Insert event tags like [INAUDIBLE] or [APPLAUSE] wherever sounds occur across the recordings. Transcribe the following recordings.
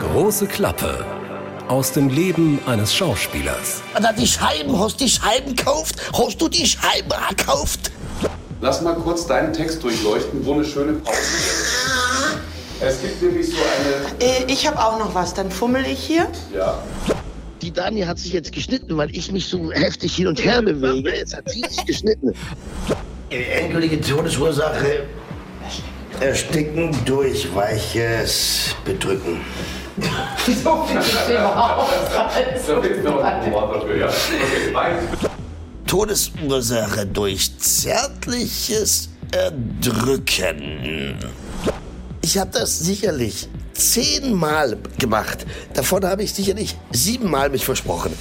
Große Klappe aus dem Leben eines Schauspielers. Da die Scheiben, hast die Scheiben gekauft? Hast du die Scheiben gekauft? Lass mal kurz deinen Text durchleuchten, wo eine schöne Pause ist. Es gibt nämlich so eine. Äh, ich habe auch noch was, dann fummel ich hier. Ja. Die Dani hat sich jetzt geschnitten, weil ich mich so heftig hin und her bewege. Jetzt hat sie sich geschnitten. Endgültige Todesursache. Ersticken durch weiches Bedrücken. Da fehlt noch ein Wort dafür, ja. Okay, beides. Todesursache durch zärtliches Erdrücken. Ich habe das sicherlich zehnmal gemacht. Davon habe ich sicherlich siebenmal mich versprochen.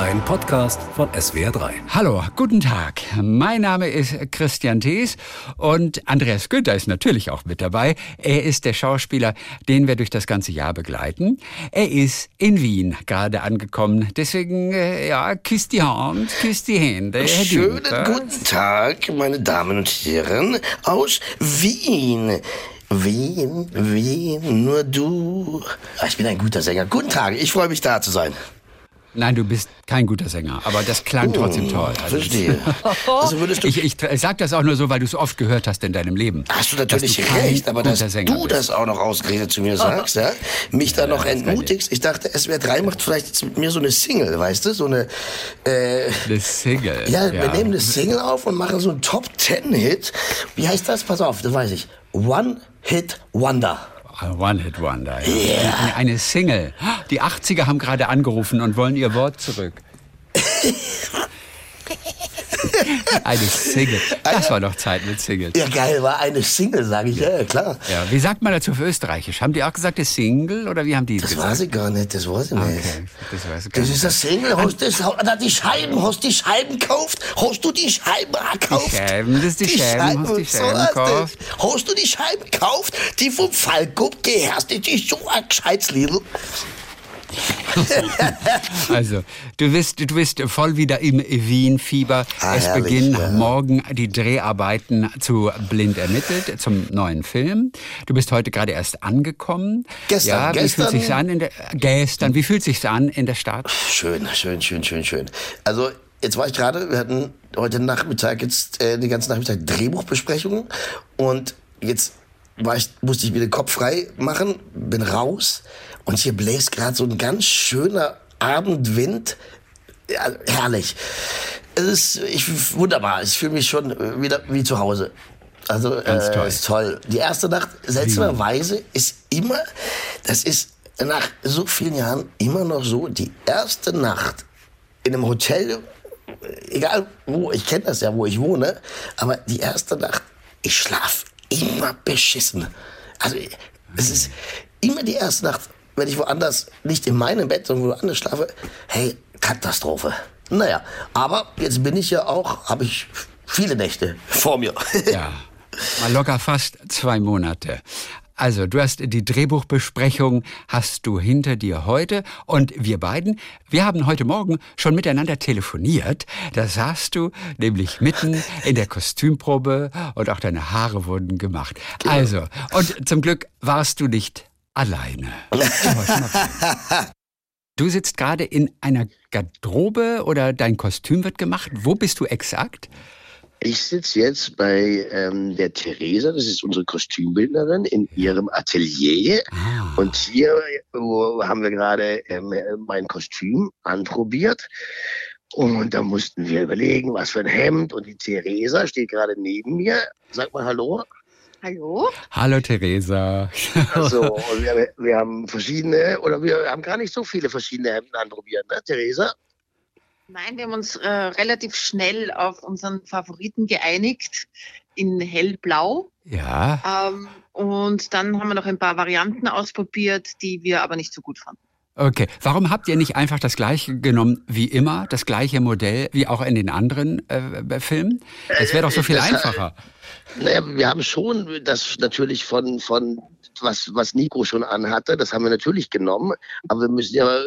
Ein Podcast von SWR3. Hallo, guten Tag. Mein Name ist Christian Thees und Andreas Günther ist natürlich auch mit dabei. Er ist der Schauspieler, den wir durch das ganze Jahr begleiten. Er ist in Wien gerade angekommen. Deswegen, äh, ja, küss die Hand, küss die Hände. Herr Schönen guten Tag, meine Damen und Herren aus Wien. Wien, Wien, nur du. Ah, Ich bin ein guter Sänger. Guten Tag, ich freue mich da zu sein. Nein, du bist kein guter Sänger, aber das klang trotzdem toll. Also, Verstehe. Also würdest du, ich, ich, ich sag das auch nur so, weil du es oft gehört hast in deinem Leben. hast du natürlich du recht, aber dass Sänger du bist. das auch noch ausgerechnet zu mir sagst, ja, mich da noch entmutigst. Ich dachte, SWR 3 macht vielleicht jetzt mit mir so eine Single, weißt du, so eine, äh, Eine Single. Ja, wir nehmen eine Single auf und machen so einen Top Ten Hit. Wie heißt das? Pass auf, das weiß ich. One Hit Wonder. One-Hit-Wonder. Ja. Eine, eine Single. Die 80er haben gerade angerufen und wollen ihr Wort zurück. [LAUGHS] [LAUGHS] eine Single. Das war doch Zeit mit Singles. Ja, geil, war eine Single, sage ich. Ja, ja, klar. Ja, wie sagt man dazu für Österreichisch? Haben die auch gesagt, das Single oder wie haben die Das gesagt? weiß ich gar nicht, das weiß ich nicht. Okay, das weiß ich gar Das nicht. ist eine Single, hast du das, da die Scheiben, hast du die Scheiben gekauft? Hast du die Scheiben gekauft? Die Scheiben, das ist die Scheiben, hast du die so Scheiben das. gekauft? Hast du die Scheiben gekauft? Die vom Falco gehörst, das ist so ein gescheites Lied. [LAUGHS] Also, du bist, du bist voll wieder im Wien-Fieber. Ah, es herrlich, beginnen ja. morgen die Dreharbeiten zu Blind ermittelt zum neuen Film. Du bist heute gerade erst angekommen. Gestern, ja, wie gestern. fühlt sich's an in der gestern? Wie fühlt sich's an in der Stadt? Schön, schön, schön, schön, schön. Also, jetzt war ich gerade, wir hatten heute Nachmittag jetzt äh, den ganzen Nachmittag Drehbuchbesprechungen und jetzt war ich, musste ich mir den Kopf frei machen, bin raus und hier bläst gerade so ein ganz schöner Abendwind. Ja, herrlich. Es ist ich, wunderbar. Ich fühle mich schon wieder wie zu Hause. Also Ganz äh, toll. ist toll. Die erste Nacht, seltsamerweise, ist immer, das ist nach so vielen Jahren immer noch so, die erste Nacht in einem Hotel, egal wo, ich kenne das ja, wo ich wohne, aber die erste Nacht, ich schlaf immer beschissen. Also es ist immer die erste Nacht, wenn ich woanders, nicht in meinem Bett, sondern woanders schlafe, hey, Katastrophe. Naja, aber jetzt bin ich ja auch, habe ich viele Nächte vor mir. Ja, mal locker fast zwei Monate. Also, du hast die Drehbuchbesprechung hast du hinter dir heute und wir beiden, wir haben heute Morgen schon miteinander telefoniert. Da saßt du nämlich mitten in der Kostümprobe und auch deine Haare wurden gemacht. Also, und zum Glück warst du nicht alleine. Du sitzt gerade in einer Garderobe oder dein Kostüm wird gemacht. Wo bist du exakt? Ich sitze jetzt bei ähm, der Theresa, das ist unsere Kostümbildnerin, in ihrem Atelier. Und hier haben wir gerade ähm, mein Kostüm anprobiert. Und da mussten wir überlegen, was für ein Hemd. Und die Theresa steht gerade neben mir. Sag mal Hallo. Hallo? Hallo Theresa. Also, [LAUGHS] wir, wir haben verschiedene, oder wir haben gar nicht so viele verschiedene Hemden anprobiert, ne, Theresa? Nein, wir haben uns äh, relativ schnell auf unseren Favoriten geeinigt in hellblau. Ja. Ähm, und dann haben wir noch ein paar Varianten ausprobiert, die wir aber nicht so gut fanden. Okay. Warum habt ihr nicht einfach das gleiche genommen wie immer, das gleiche Modell wie auch in den anderen äh, Filmen? Es wäre doch so viel einfacher. Naja, wir haben schon das natürlich von, von was, was Nico schon anhatte, das haben wir natürlich genommen. Aber wir müssen ja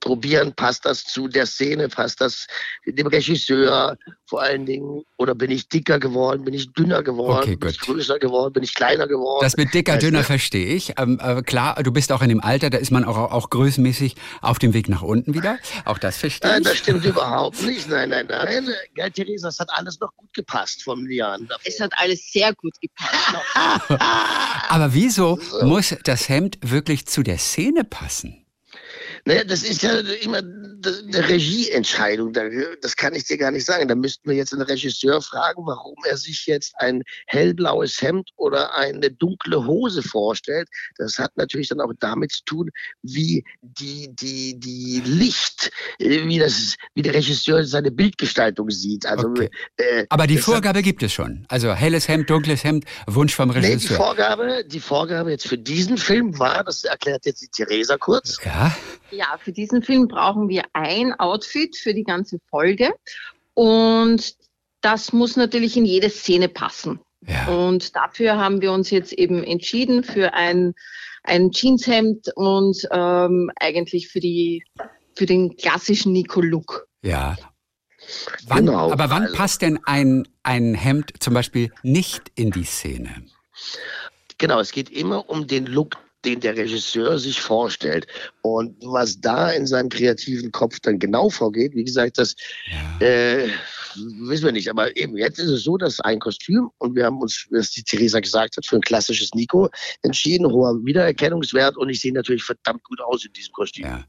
probieren, passt das zu der Szene, passt das dem Regisseur vor allen Dingen, oder bin ich dicker geworden, bin ich dünner geworden, Okay, bin ich größer geworden, bin ich kleiner geworden. Das mit dicker, du? dünner verstehe ich. Ähm, äh, klar, du bist auch in dem Alter, da ist man auch, auch größenmäßig auf dem Weg nach unten wieder. Auch das verstehe Nein, ich. das stimmt [LAUGHS] überhaupt nicht. Nein, nein, nein. Gell, Theresa, das hat alles noch gut gepasst vom Jahren davor. Es hat alles sehr gut gepasst. [LAUGHS] Aber wieso muss das Hemd wirklich zu der Szene passen? Naja, das ist ja immer eine Regieentscheidung. Da- Das kann ich dir gar nicht sagen. Da müssten wir jetzt einen Regisseur fragen, warum er sich jetzt ein hellblaues Hemd oder eine dunkle Hose vorstellt. Das hat natürlich dann auch damit zu tun, wie die, die, die Licht, äh, wie, das, wie der Regisseur seine Bildgestaltung sieht. Also, Okay. äh, Aber die das hat- Vorgabe gibt es schon. Also helles Hemd, dunkles Hemd, Wunsch vom Nee, die Regisseur. Vorgabe, die Vorgabe jetzt für diesen Film war, das erklärt jetzt die Theresa kurz, ja, Ja, für diesen Film brauchen wir ein Outfit für die ganze Folge. Und das muss natürlich in jede Szene passen. ja. Und dafür haben wir uns jetzt eben entschieden für ein, ein Jeanshemd und ähm, eigentlich für, die, für den klassischen Nico-Look. Ja. Wann, Genau, aber wann passt denn ein, ein Hemd zum Beispiel nicht in die Szene? Genau, es geht immer um den Look, den der Regisseur sich vorstellt. Und was da in seinem kreativen Kopf dann genau vorgeht, wie gesagt, das äh, wissen wir nicht. Aber eben jetzt ist es so, dass ein Kostüm, und wir haben uns, was die Theresa gesagt hat, für ein klassisches Nico entschieden, hoher Wiedererkennungswert. Und ich sehe natürlich verdammt gut aus in diesem Kostüm. Ja.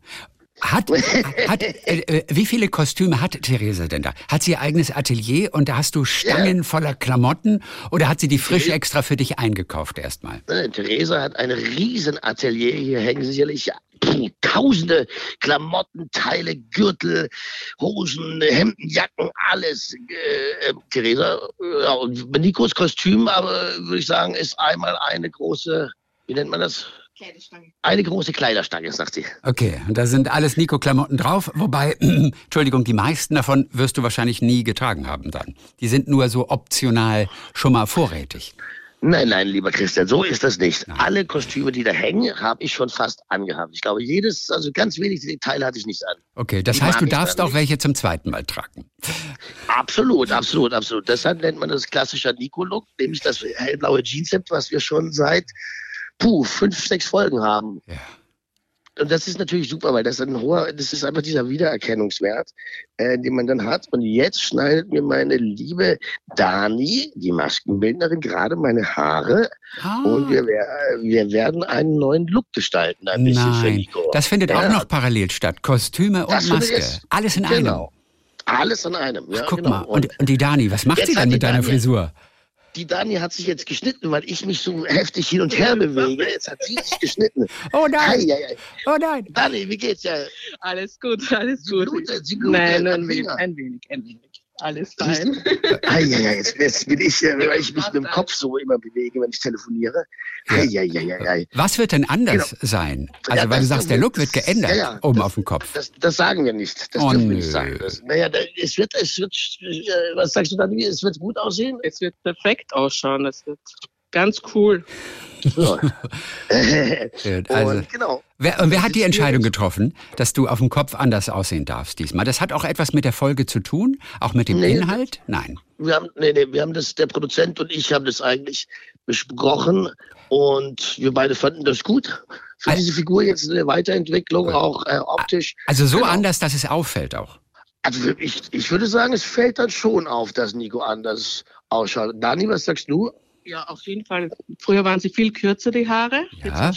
Hat, [LAUGHS] hat, äh, äh, wie viele Kostüme hat Therese denn da? Hat sie ihr eigenes Atelier und da hast du Stangen voller Klamotten oder hat sie die frisch extra für dich eingekauft erstmal? Ne, Theresa hat ein riesen Atelier. Hier hängen sicherlich tausende Klamotten, Teile, Gürtel, Hosen, Hemden, Jacken, alles. Äh, äh, Theresa, äh, ja, und Nikos Kostüm, aber würde ich sagen, ist einmal eine große, wie nennt man das? Kleiderstange. Eine große Kleiderstange, sagt sie. Okay, und da sind alles Nico-Klamotten drauf, wobei, [CLEARS THROAT] Entschuldigung, die meisten davon wirst du wahrscheinlich nie getragen haben dann. Die sind nur so optional schon mal vorrätig. Nein, nein, lieber Christian, so ist das nicht. Alle Kostüme, die da hängen, habe ich schon fast angehabt. Ich glaube, jedes, also ganz wenig Detail hatte ich nicht an. Okay, das Die heißt, du darfst auch nicht. welche zum zweiten Mal tragen. Absolut, absolut, absolut. Deshalb nennt man das klassischer Nico-Look, nämlich das hellblaue Jeanshemd, was wir schon seit puh, fünf, sechs Folgen haben. Ja. Und das ist natürlich super, weil das ein hoher, das ist einfach dieser Wiedererkennungswert, äh, den man dann hat. Und jetzt schneidet mir meine liebe Dani, die Maskenbildnerin, gerade meine Haare. Ah. Und wir, wir werden einen neuen Look gestalten, ein bisschen für Nein, Nico. das findet auch Ja. noch parallel statt. Kostüme und Das Maske. jetzt- Alles in einem. Genau. Alles an einem. Ja, Ach, guck genau. mal. Und, und die Dani, was macht sie dann mit deiner Dani- Frisur? Die Dani hat sich jetzt geschnitten, weil ich mich so heftig hin und her bewege. Jetzt hat sie sich geschnitten. [LAUGHS] Oh nein, Ei, ei, ei. oh nein. Dani, wie geht's ja? Alles gut, alles Sie gut. blutet, sie blutet Nein, ein wenig, ein wenig, ein wenig. Alles fein. Ei, ei, ei, jetzt, jetzt bin ich, äh, weil ich mich mit dem Kopf so immer bewege, wenn ich telefoniere. Ei, ei, ei, ei, ei. Was wird denn anders sein? Also, Ja, weil du sagst, der Look wird geändert ja, ja, oben das- auf dem Kopf. Das, das sagen wir nicht. Das Oh, dürfen wir nicht sagen. Das, naja, es wird, es wird, äh, was sagst du Dani? Es wird gut aussehen? Es wird perfekt ausschauen. Es wird ganz cool. Ja. [LAUGHS] Also, und genau. wer, und wer hat die Entscheidung getroffen, dass du auf dem Kopf anders aussehen darfst diesmal? Das hat auch etwas mit der Folge zu tun? Auch mit dem Nee, Inhalt? Nein. Wir haben, nee, nee, wir haben das, der Produzent und ich haben das eigentlich besprochen und wir beide fanden das gut. Für Al- diese Figur jetzt eine Weiterentwicklung, auch äh, optisch. Also so Genau. anders, dass es auffällt auch. Also ich, ich würde sagen, es fällt dann schon auf, dass Nico anders ausschaut. Dani, was sagst du? Ja, auf jeden Fall. Früher waren sie viel kürzer, die Haare. Ja.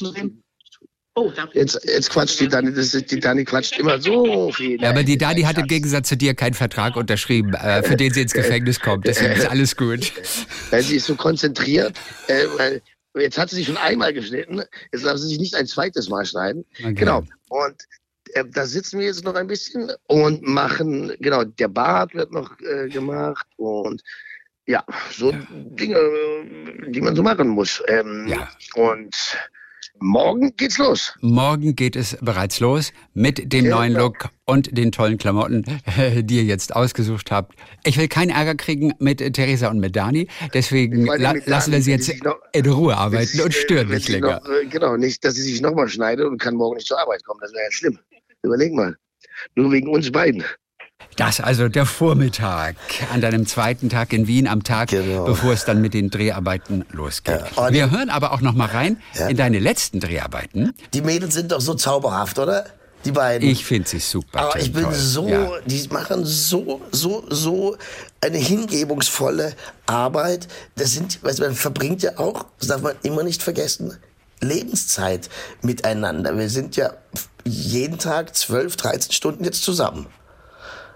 Oh. Jetzt, jetzt quatscht die Dani, das ist, die Dani quatscht immer so viel. Ja, aber die Dani hat im. Gegensatz zu dir keinen Vertrag unterschrieben, äh, für den sie ins Gefängnis kommt. Deswegen ist alles gut. Weil sie ist so konzentriert, äh, weil jetzt hat sie sich schon einmal geschnitten, jetzt darf sie sich nicht ein zweites Mal schneiden. Okay. Genau. Und äh, da sitzen wir jetzt noch ein bisschen und machen, genau, der Bart wird noch äh, gemacht und ja, so Dinge, äh, die man so machen muss. Ähm, Ja. Und morgen geht's los. Morgen geht es bereits los mit dem Genau. neuen Look und den tollen Klamotten, [LAUGHS] die ihr jetzt ausgesucht habt. Ich will keinen Ärger kriegen mit Theresa und mit Dani, deswegen la mit lassen wir Dani, sie jetzt sie sich noch- in Ruhe arbeiten sie- und stören wenn nicht länger. Noch, äh, genau, nicht, dass sie sich nochmal schneidet und kann morgen nicht zur Arbeit kommen. Das wäre ja schlimm. Überleg mal. Nur wegen uns beiden. Das also der Vormittag an deinem zweiten Tag in Wien am Tag, Genau. bevor es dann mit den Dreharbeiten losgeht. Ja, Wir hören aber auch noch mal rein Ja. in deine letzten Dreharbeiten. Die Mädels sind doch so zauberhaft, oder? Die beiden. Ich finde sie super. Aber ich bin toll. so, Ja. die machen so, so, so eine hingebungsvolle Arbeit. Das sind, weißt du, man verbringt ja auch, das darf man immer nicht vergessen, Lebenszeit miteinander. Wir sind ja jeden Tag 12, 13 Stunden jetzt zusammen.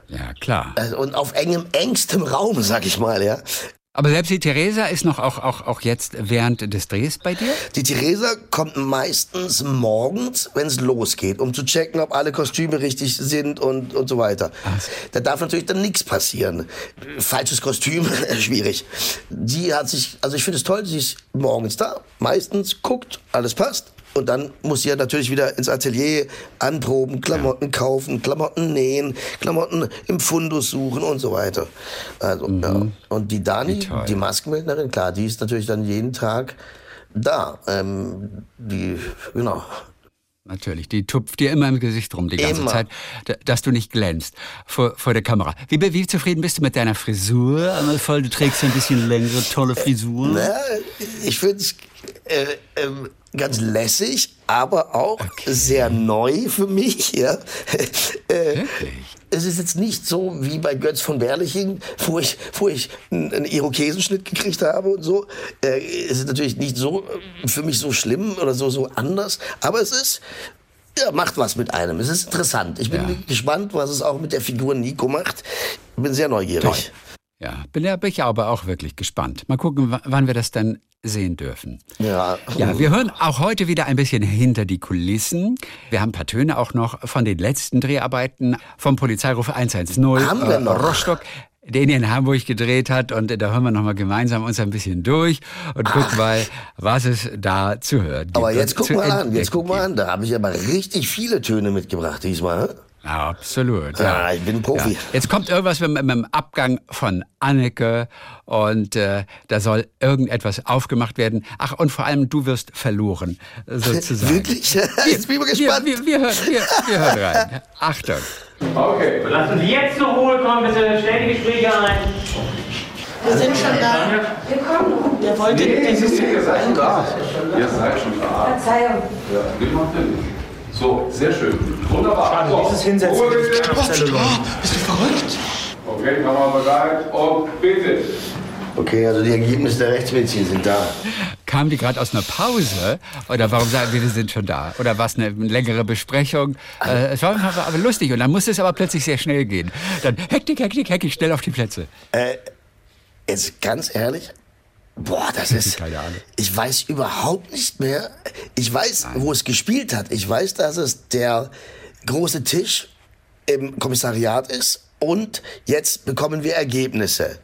Ja, klar. Also, Und auf engem, engstem Raum, sag ich mal, ja. Aber selbst die Theresa ist noch auch, auch, auch jetzt während des Drehs bei dir? Die Theresa kommt meistens morgens, wenn es losgeht, um zu checken, ob alle Kostüme richtig sind und, und so weiter. Da darf natürlich dann nichts passieren. Falsches Kostüm, [LAUGHS] schwierig. Die hat sich, also ich finde es toll, sie ist morgens da, meistens guckt, alles passt. Und dann muss sie ja natürlich wieder ins Atelier anproben, Klamotten kaufen, Klamotten nähen, Klamotten im Fundus suchen und so weiter. Also, ja. Und die Dani, toll. die Maskenbildnerin, klar, die ist natürlich dann jeden Tag da. Ähm, die, genau. Natürlich, die tupft dir immer im Gesicht rum die ganze Immer. Zeit, dass du nicht glänzt vor, vor der Kamera. Wie, wie zufrieden bist du mit deiner Frisur? Einmal voll, du trägst ein bisschen längere, tolle Frisur. Ja, ich finde es äh, ähm, ganz lässig, aber auch sehr neu für mich. Ja. [LAUGHS] äh, es ist jetzt nicht so wie bei Götz von Berliching, wo ich, wo ich einen Irokesenschnitt gekriegt habe und so. Äh, es ist natürlich nicht so äh, für mich so schlimm oder so, so anders, aber es ist, ja, macht was mit einem. Es ist interessant. Ich bin Ja. gespannt, was es auch mit der Figur Nico macht. Ich bin sehr neugierig. Ja, bin, ja- bin ich aber auch wirklich gespannt. Mal gucken, wann wir das dann sehen dürfen. Ja. Ja, wir hören auch heute wieder ein bisschen hinter die Kulissen. Wir haben ein paar Töne auch noch von den letzten Dreharbeiten vom Polizeiruf 110 Haben wir noch? Rostock, den ihr in Hamburg gedreht hat. Und da hören wir noch mal gemeinsam uns ein bisschen durch und gucken mal, was es da zu hören gibt. Aber jetzt guck mal an, jetzt guck mal an, da habe ich aber richtig viele Töne mitgebracht diesmal. Hä? Ja, absolut. Ja, ich bin ein Profi. Ja. Jetzt kommt irgendwas mit, mit dem Abgang von Anneke und äh, da soll irgendetwas aufgemacht werden. Ach, und vor allem du wirst verloren, [LAUGHS] sozusagen. Wirklich? [LAUGHS] Jetzt bin ich mal Wir, gespannt. wir, wir, hören, wir, wir hören rein. [LAUGHS] Achtung. Okay. Lassen Sie jetzt zur Ruhe kommen, bitte. Stell die Gespräche ein. Wir sind schon da. Wir kommen. Wir wollten dieses. Ihr seid schon da. Ihr seid schon da. Verzeihung. Ja, wir machen den. So, sehr schön. Wunderbar. So, dieses Hinsetzen Ruhe ist bitte. Bist du verrückt? Okay, Kamera bereit und bitte. Okay, also die Ergebnisse der Rechtsmedizin sind da. Kamen die gerade aus einer Pause? Oder warum sagen wir, wir sind schon da? Oder war es eine längere Besprechung? Äh, es war einfach aber lustig und dann musste es aber plötzlich sehr schnell gehen. Dann Hektik, Hektik, Hektik, schnell auf die Plätze. Jetzt ganz ehrlich, boah, das ist. Keine Ahnung. Ich weiß überhaupt nicht mehr. Ich weiß, wo es gespielt hat. Ich weiß, dass es der große Tisch im Kommissariat ist. Und jetzt bekommen wir Ergebnisse.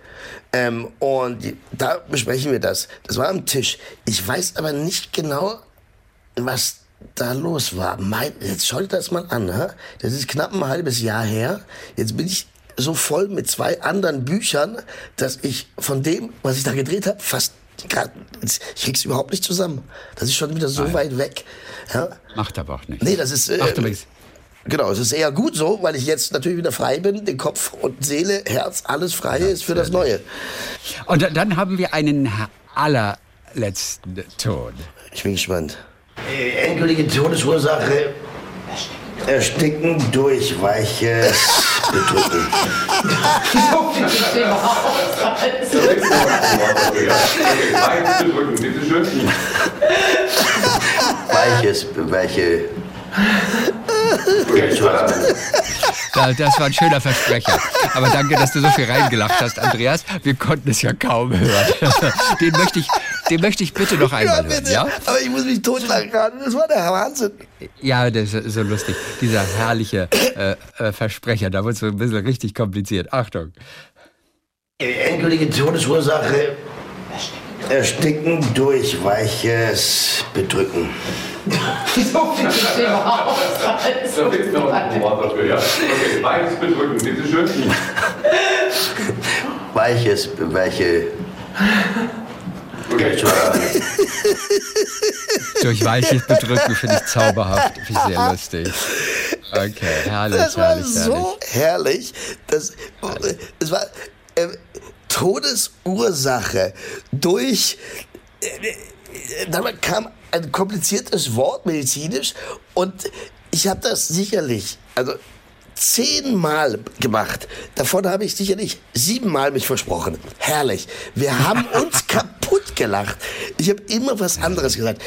Ähm, und da besprechen wir das. Das war am Tisch. Ich weiß aber nicht genau, was da los war. Mein, jetzt schau dir das mal an. hä? Das ist knapp ein halbes Jahr her. Jetzt bin ich so voll mit zwei anderen Büchern, dass ich von dem, was ich da gedreht habe, fast grad, ich krieg's überhaupt nicht zusammen. Das ist schon wieder so weit weg. Ja? Macht aber auch nichts. Nee, das ist. Äh, Macht aber nichts. Genau, es ist eher gut so, weil ich jetzt natürlich wieder frei bin, den Kopf und Seele, Herz, alles frei ist für das Neue. Und da- dann haben wir einen allerletzten Ton. Ich bin gespannt. Äh, endgültige Todesursache. Ersticken durch weiches Schön. Weiches, weiche. Das war ein schöner Versprecher. Aber danke, dass du so viel reingelacht hast, Andreas. Wir konnten es ja kaum hören. [LAUGHS] Den möchte ich, den möchte ich bitte noch [LAUGHS] einmal hören, ja? Aber ich muss mich totlachen gerade. Das war der Wahnsinn. Ja, das ist so lustig. Dieser herrliche äh, äh, Versprecher, da wird es so ein bisschen richtig kompliziert. Achtung. Endgültige Todesursache. Ersticken durch weiches Bedrücken. Da fehlt noch ein Wort dafür, ja. Okay, Bein bedrücken, bitte schön. Weiches, weiche. [LAUGHS] Durch weiches Bedrücken finde ich zauberhaft. Finde ich sehr lustig. Okay, herrlich, Das war herrlich, so herrlich. Das, es war äh, Todesursache durch. Äh, dann kam ein kompliziertes Wort medizinisch und ich habe das sicherlich, also zehnmal gemacht. Davon habe ich sicherlich siebenmal mich versprochen. Herrlich. Wir haben [LAUGHS] uns kaputt gelacht. Ich habe immer was anderes gesagt.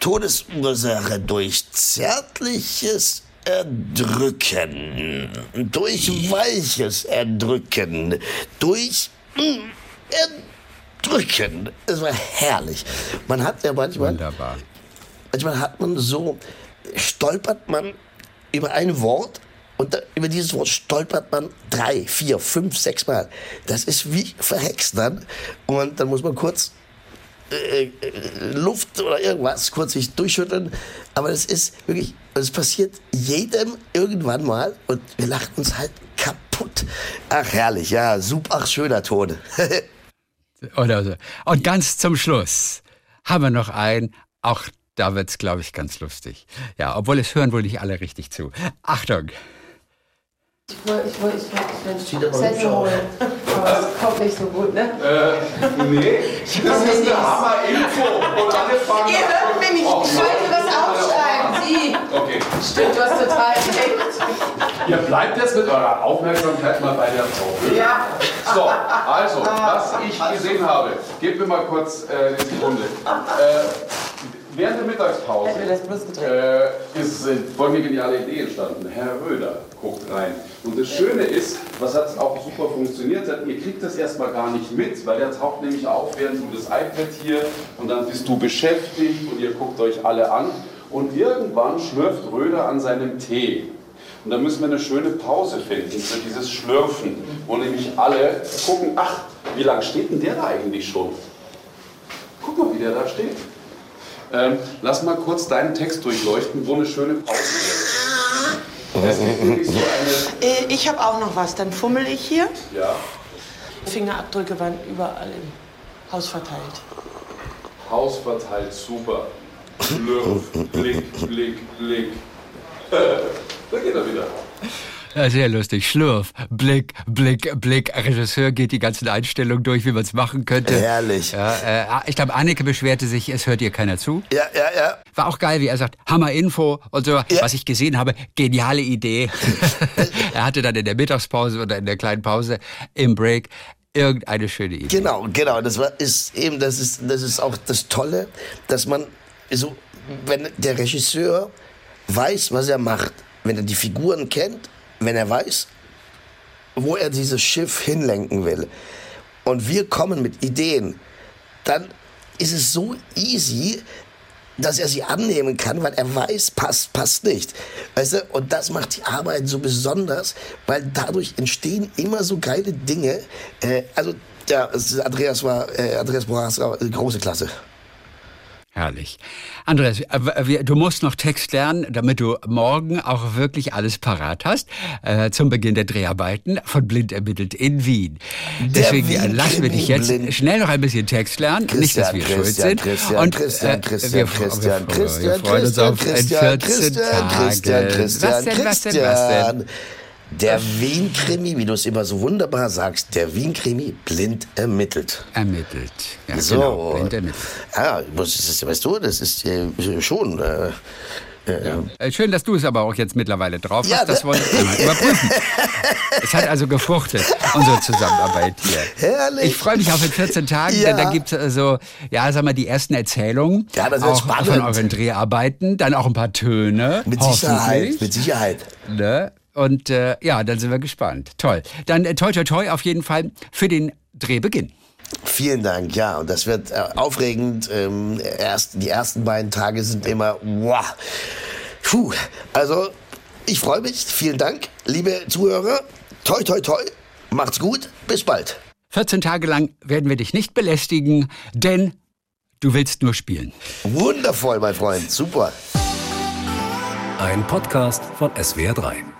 Todesursache durch zärtliches Erdrücken, durch weiches Erdrücken, durch mm, Erdrücken. Es war herrlich. Man hat ja manchmal, Wunderbar. manchmal hat man so, stolpert man über ein Wort und da, über dieses Wort stolpert man drei, vier, fünf, sechs Mal. Das ist wie verhext dann. Und dann muss man kurz äh, äh, Luft oder irgendwas kurz sich durchschütteln. Aber das ist wirklich, es passiert jedem irgendwann mal und wir lachen uns halt kaputt. Ach, herrlich, ja, super, ach, schöner Ton. [LAUGHS] Oder so. Und ganz zum Schluss haben wir noch einen, auch da wird's, glaube ich, ganz lustig. Ja, obwohl es hören wohl nicht alle richtig zu. Achtung. Ich wollte ich wollt, ich wollt, ich Sieht will aber Zettel hübsch aus. holen. Aber es kommt nicht so gut, ne? Äh, nee, das ist eine Hammer-Info. Und alle fangen Ihr hört mich nicht. Oh, Ich wollte was aufschreiben. Sie. Okay, Stimmt, du hast total recht. ihr bleibt jetzt mit eurer Aufmerksamkeit mal bei der Frau. Ja. So, also, was ich gesehen habe, gebt mir mal kurz äh, eine Sekunde. Äh, während der Mittagspause äh, ist äh, folgende geniale Idee entstanden. Herr Röder guckt rein. Und das Schöne ist, was hat auch super funktioniert hat, ihr kriegt das erstmal gar nicht mit, weil der taucht nämlich auf, während du das iPad hier und dann bist du beschäftigt und ihr guckt euch alle an. Und irgendwann schlürft Röder an seinem Tee. Und da müssen wir eine schöne Pause finden für dieses Schlürfen, wo nämlich alle gucken, ach, wie lange steht denn der da eigentlich schon? Guck mal, wie der da steht. Ähm, lass mal kurz deinen Text durchleuchten, wo eine schöne Pause ist. So eine, Ich habe auch noch was. Dann fummel ich hier. ja, Fingerabdrücke waren überall im Haus verteilt. Haus verteilt, super. Schlürf, Blick, Blick, Blick. [LAUGHS] da geht er wieder. Ja, sehr lustig. Schlürf, Blick, Blick, Blick. Regisseur geht die ganzen Einstellungen durch, wie man es machen könnte. Herrlich. Ja, äh, ich glaube, Anneke beschwerte sich, es hört ihr keiner zu. Ja, ja, ja. War auch geil, wie er sagt, Hammer Info und so. Was ich gesehen habe, geniale Idee. [LAUGHS] [LAUGHS] er hatte dann in der Mittagspause oder in der kleinen Pause im Break irgendeine schöne Idee. Genau, genau. Das war, ist eben, das ist, das ist auch das Tolle, dass man so, wenn der Regisseur weiß, was er macht, wenn er die Figuren kennt, wenn er weiß, wo er dieses Schiff hinlenken will, und wir kommen mit Ideen, dann ist es so easy, dass er sie annehmen kann, weil er weiß, passt, passt nicht. Weißt du? Und das macht die Arbeit so besonders, weil dadurch entstehen immer so geile Dinge. Äh, also, ja, Andreas war, äh, Andreas Boras äh, große Klasse. Herrlich. Andreas, äh, wir- du musst noch Text lernen, damit du morgen auch wirklich alles parat hast, äh, zum Beginn der Dreharbeiten von Blind ermittelt in Wien. Deswegen äh, Wien lassen wir dich jetzt Blind. schnell noch ein bisschen Text lernen, nicht, dass wir schuld Christian, sind. Christian, Und, Christian, äh, Christian, wir, Christian, wir, wir, Christian, wir freuen uns Christian, auf Christian, 14 Christian, Tagen. Christian, Christian, was denn, was denn, was denn? Der Wien-Krimi, wie du es immer so wunderbar sagst, der Wien-Krimi blind ermittelt. Ermittelt. Ja, So. genau, blind ermittelt. Ja, das ist, weißt du, das ist äh, schon. Äh, Äh, Schön, dass du es aber auch jetzt mittlerweile drauf Ja, hast. Das ne? wollte ich mal überprüfen. [LAUGHS] es hat also gefruchtet, unsere Zusammenarbeit hier. Herrlich. Ich freue mich auf in 14 Tagen, Ja. denn da gibt es also, ja, sag mal, die ersten Erzählungen. Ja, das wird auch spannend. Von euren Dreharbeiten, dann auch ein paar Töne. mit Sicherheit, mit Sicherheit. Ne? Und äh, ja, dann sind wir gespannt. Toll. Dann äh, toi toi toi auf jeden Fall für den Drehbeginn. Vielen Dank, ja, und das wird äh, aufregend. Ähm, erst, die ersten beiden Tage sind immer wow. Puh, also ich freue mich. Vielen Dank, liebe Zuhörer. Toi, toi, toi. Macht's gut. Bis bald. 14 Tage lang werden wir dich nicht belästigen, denn du willst nur spielen. Wundervoll, mein Freund. Super. Ein Podcast von SWR3.